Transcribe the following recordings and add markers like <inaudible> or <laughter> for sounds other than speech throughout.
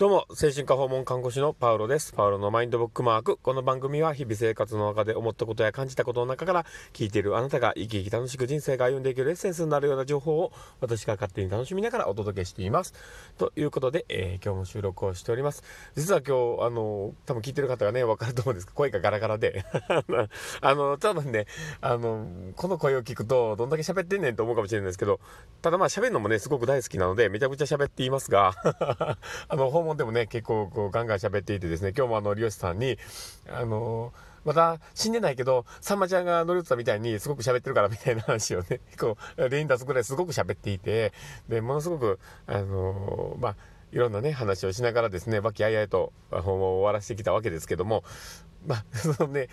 どうも、精神科訪問看護師のパウロです。パウロのマインドブックマーク。この番組は日々生活の中で思ったことや感じたことの中から聞いているあなたが生き生き楽しく人生が歩んでいけるエッセンスになるような情報を私が勝手に楽しみながらお届けしています。ということで、えー、今日も収録をしております。実は今日、あの、多分聞いてる方がね、わかると思うんですけど、声がガラガラで。<laughs> あの、多分ね、あの、この声を聞くと、どんだけ喋ってんねんと思うかもしれないんですけど、ただまあ喋るのもね、すごく大好きなので、めちゃくちゃ喋っていますが、<laughs> あの、訪問でもね、結構こうガンガン喋っていてですね、今日もあの、漁師さんに、あのまた死んでないけど、さんまちゃんが乗り移ったみたいにすごく喋ってるからみたいな話をね、こう、例に出すぐらいすごく喋っていて、で、ものすごく、あのまあ、いろんなね、話をしながらですね、和気あいあいと訪問を終わらせてきたわけですけども、まあ、<laughs> そのね、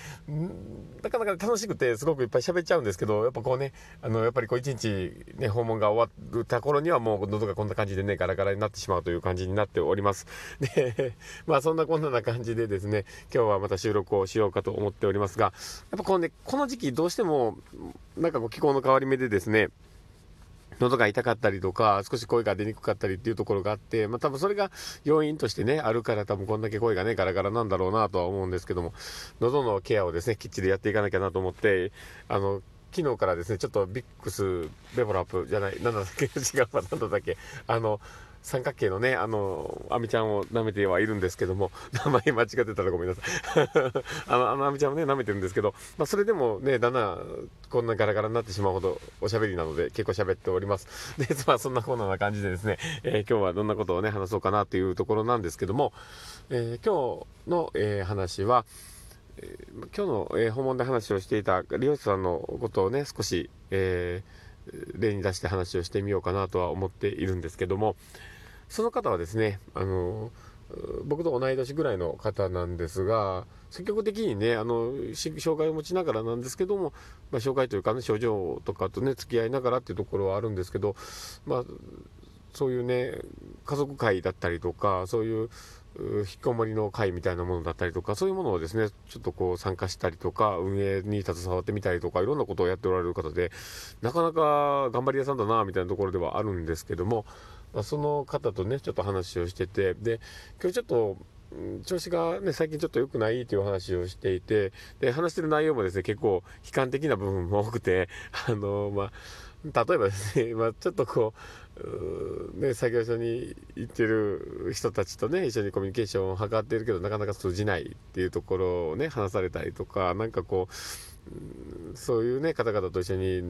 なかなか楽しくてすごくいっぱい喋っちゃうんですけど、やっぱこうね、あの、やっぱりこう一日ね、訪問が終わった頃にはもう喉がこんな感じでね、ガラガラになってしまうという感じになっております。<laughs> で、まあそんなこんなな感じでですね、今日はまた収録をしようかと思っておりますが、やっぱこのね、この時期どうしても、なんかこう気候の変わり目でですね、喉が痛かったりとか、少し声が出にくかったりっていうところがあって、まあ多分それが要因としてね、あるから多分こんだけ声がね、ガラガラなんだろうなとは思うんですけども、喉のケアをですね、きっちりやっていかなきゃなと思って、あの、昨日からですね、ちょっとビックス、ベボラップじゃない、なんだっけ、<laughs> 違うわ、なんだっけ、あの、三角形のね、あの、アミちゃんを舐めてはいるんですけども、名前間違ってたらごめんなさい。<laughs> あの、あのアミちゃんをね、舐めてるんですけど、まあ、それでもね、だんだん、こんなガラガラになってしまうほどおしゃべりなので、結構喋っております。<laughs> で、まあ、そんなこんな感じでですね、えー、今日はどんなことをね、話そうかなというところなんですけども、えー、今日の、えー、話は、え今日の、え訪問で話をしていた利用者さんのことをね、少し、えー例に出して話をしてみようかなとは思っているんですけどもその方はですねあの僕と同い年ぐらいの方なんですが積極的にねあの障害を持ちながらなんですけども、まあ、障害というかね症状とかとね付き合いながらっていうところはあるんですけど、まあ、そういうね家族会だったりとかそういう引きこもりの会みたいなものだったりとかそういうものをですねちょっとこう参加したりとか運営に携わってみたりとかいろんなことをやっておられる方でなかなか頑張り屋さんだなみたいなところではあるんですけども、まあ、その方とねちょっと話をしててで今日ちょっと調子がね、最近ちょっと良くないという話をしていて、で、話してる内容もですね、結構悲観的な部分も多くて、<laughs> あの、まあ、例えばですね、<laughs> まあ、ちょっとこう、ね、作業所に行ってる人たちとね、一緒にコミュニケーションを図っているけど、なかなか通じないっていうところをね、話されたりとか、なんかこう、そういうね、方々と一緒に、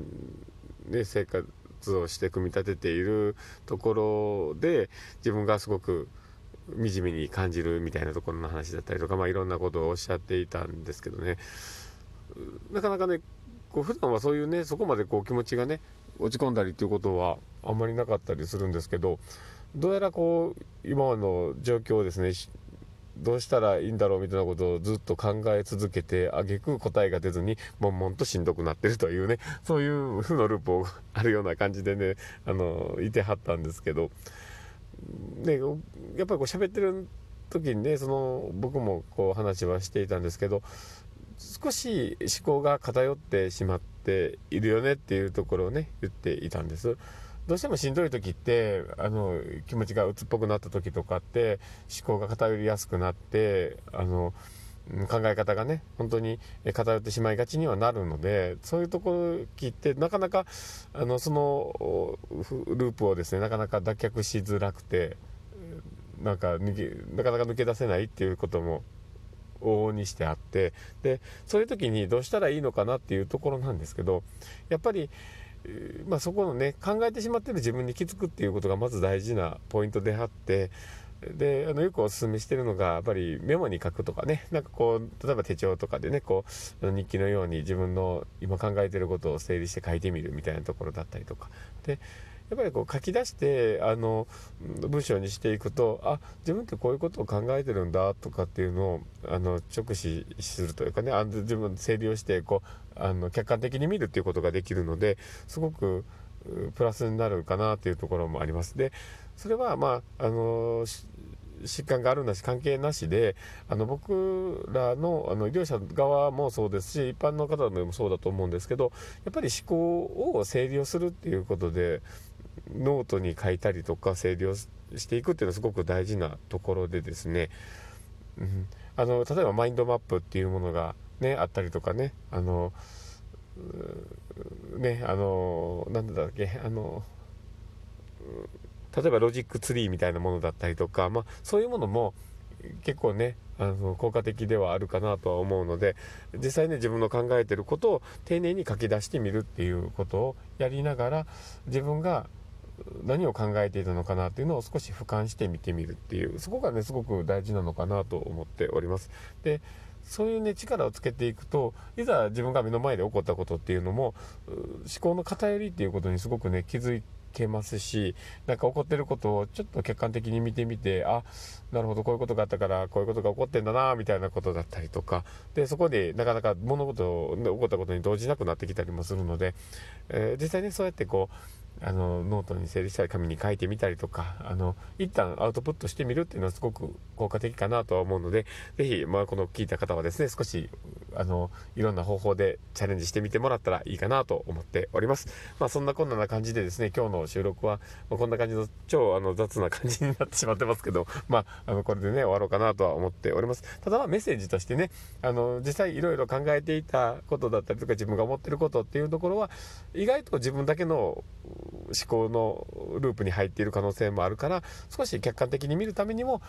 ね、生活をして組み立てているところで、自分がすごく、惨めに感じるみたいなところの話だったりとか、まあ、いろんなことをおっしゃっていたんですけどね。なかなかねこう普段はそういうねそこまでこう気持ちがね落ち込んだりっていうことはあんまりなかったりするんですけどどうやらこう今の状況をですねどうしたらいいんだろうみたいなことをずっと考え続けてあげく答えが出ずに悶々としんどくなってるというね <laughs> そういう負のループをあるような感じでねあのいてはったんですけど、ね、やっぱりこう喋ってる時にねその僕もこう話はしていたんですけど少し思考が偏ってしまっているよねっていうところをね言っていたんです。どうしてもしんどい時ってあの気持ちが鬱っぽくなった時とかって思考が偏りやすくなってあの考え方がね本当に偏ってしまいがちにはなるのでそういうところきってなかなかあのそのループをですねなかなか脱却しづらくてなんか抜けなかなか抜け出せないっていうことも往々にしてあってでそういう時にどうしたらいいのかなっていうところなんですけどやっぱり、まあ、そこのね考えてしまってる自分に気付くっていうことがまず大事なポイントであってであのよくお勧めしてるのがやっぱりメモに書くとかねなんかこう例えば手帳とかでねこう日記のように自分の今考えてることを整理して書いてみるみたいなところだったりとか。でやっぱりこう書き出してあの文章にしていくとあ自分ってこういうことを考えてるんだとかっていうのをあの直視するというかねあの自分整理をしてこうあの客観的に見るっていうことができるのですごくプラスになるかなっていうところもあります。でそれはまああの疾患があるなし関係なしであの僕らのあの医療者側もそうですし一般の方でもそうだと思うんですけどやっぱり思考を整理をするっていうことでノートに書いたりとか整理をしていくっていうのはすごく大事なところでですね、うん、あの例えばマインドマップっていうものがねあったりとかね。あのねあのなんだっけあの例えばロジックツリーみたいなものだったりとか、まあ、そういうものも結構ねあの効果的ではあるかなとは思うので実際ね自分の考えてることを丁寧に書き出してみるっていうことをやりながら自分が何を考えていたのかなっていうのを少し俯瞰して見てみるっていうそこがねすごく大事なのかなと思っております。でそういうね力をつけていくといざ自分が目の前で起こったことっていうのも思考の偏りっていうことにすごくね気づいけますしなんか起こってることをちょっと客観的に見てみてあなるほどこういうことがあったからこういうことが起こってんだなみたいなことだったりとかでそこでなかなか物事起こったことに動じなくなってきたりもするので、えー、実際にそうやってこうあのノートに整理したり紙に書いてみたりとかあの一旦アウトプットしてみるっていうのはすごく効果的かなとは思うので是非、まあ、この聞いた方はですね少しあのいろんな方法でチャレンジしてみてもらったらいいかなと思っております。まあ、そんなこんな感じでですね今日の収録は、まあ、こんな感じの超あの雑な感じになってしまってますけど、<laughs> まあ、あのこれでね終わろうかなとは思っております。ただメッセージとしてねあの実際いろいろ考えていたことだったりとか自分が思ってることっていうところは意外と自分だけの思考のループに入っている可能性もあるから少し客観的に見るためにも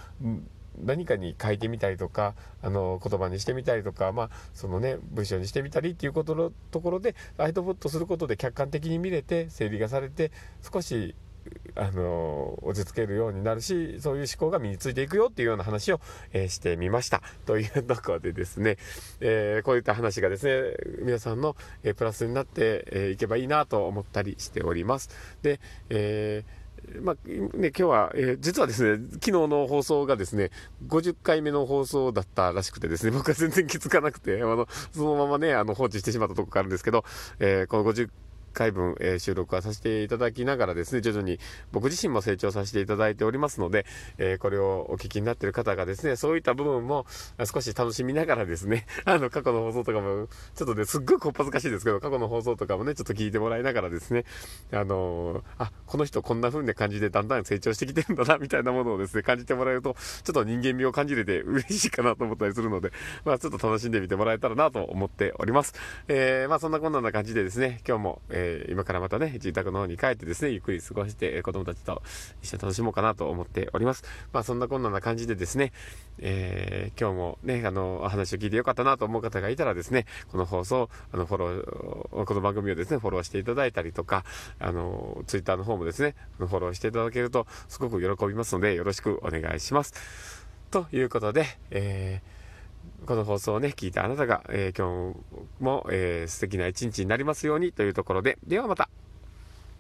何かに書いてみたりとかあの言葉にしてみたりとか、まあそのね、文章にしてみたりっていうことのところでアウトプットすることで客観的に見れて整理がされて少しあの落ち着けるようになるしそういう思考が身についていくよっていうような話を、えー、してみました。というところでですね、えー、こういった話がですね皆さんの、えー、プラスになって、えー、けばいいなと思ったりしております。で、えーまあ、ね、今日は、えー、実はですね、昨日の放送がですね、50回目の放送だったらしくてですね、僕は全然気づかなくて、あの、そのままね、あの、放置してしまったところがあるんですけど、えー、この50回分、えー、収録はさせていただきながらですね、徐々に僕自身も成長させていただいておりますので、えー、これをお聞きになっている方がですね、そういった部分も少し楽しみながらですね、<laughs> あの、過去の放送とかも、ちょっとね、すっごいこっぱずかしいですけど、過去の放送とかもね、ちょっと聞いてもらいながらですね、あのー、あ、この人こんな風な感じでだんだん成長してきてるんだな、みたいなものをですね、感じてもらえると、ちょっと人間味を感じれて <laughs> 嬉しいかなと思ったりするので、まあちょっと楽しんでみてもらえたらなと思っております。えー、まあそんなこんな感じでですね、今日も、えー、今からまたね、自宅の方に帰ってですね、ゆっくり過ごして、子供たちと一緒に楽しもうかなと思っております。まあ、そんなこんなな感じでですね、えー、今日もね、あの、お話を聞いてよかったなと思う方がいたらですね、この放送、あの、フォロー、この番組をですね、フォローしていただいたりとか、あの、ツイッターの方もですね、フォローしていただけると、すごく喜びますので、よろしくお願いします。ということで、えーこの放送をね、聞いたあなたが、えー、今日も、えー、素敵な一日になりますようにというところで、ではまた。